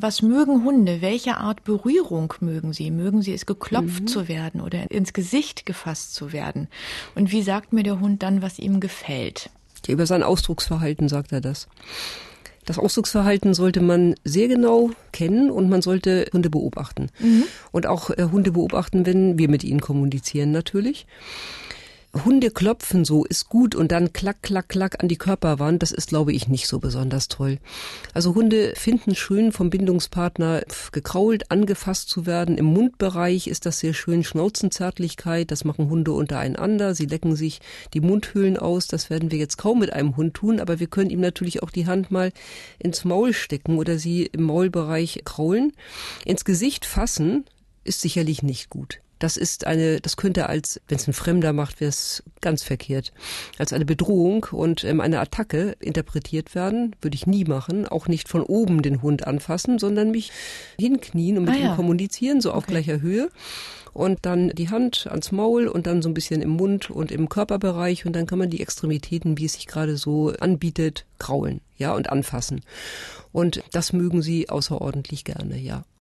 Was mögen Hunde? Welche Art Berührung mögen sie? Mögen sie es geklopft mhm. zu werden oder ins Gesicht gefasst zu werden? Und wie sagt mir der Hund dann, was ihm gefällt? Über sein Ausdrucksverhalten sagt er das. Das Ausdrucksverhalten sollte man sehr genau kennen und man sollte Hunde beobachten. Mhm. Und auch äh, Hunde beobachten, wenn wir mit ihnen kommunizieren natürlich. Hunde klopfen so ist gut und dann klack, klack, klack an die Körperwand, das ist, glaube ich, nicht so besonders toll. Also Hunde finden schön vom Bindungspartner gekrault, angefasst zu werden. Im Mundbereich ist das sehr schön. Schnauzenzärtlichkeit, das machen Hunde untereinander. Sie lecken sich die Mundhöhlen aus. Das werden wir jetzt kaum mit einem Hund tun, aber wir können ihm natürlich auch die Hand mal ins Maul stecken oder sie im Maulbereich kraulen. Ins Gesicht fassen ist sicherlich nicht gut. Das ist eine, das könnte als, wenn es ein Fremder macht, wäre es ganz verkehrt, als eine Bedrohung und ähm, eine Attacke interpretiert werden. Würde ich nie machen. Auch nicht von oben den Hund anfassen, sondern mich hinknien und mit ah, ihm ja. kommunizieren, so auf okay. gleicher Höhe. Und dann die Hand ans Maul und dann so ein bisschen im Mund und im Körperbereich und dann kann man die Extremitäten, wie es sich gerade so anbietet, kraulen, ja, und anfassen. Und das mögen sie außerordentlich gerne, ja.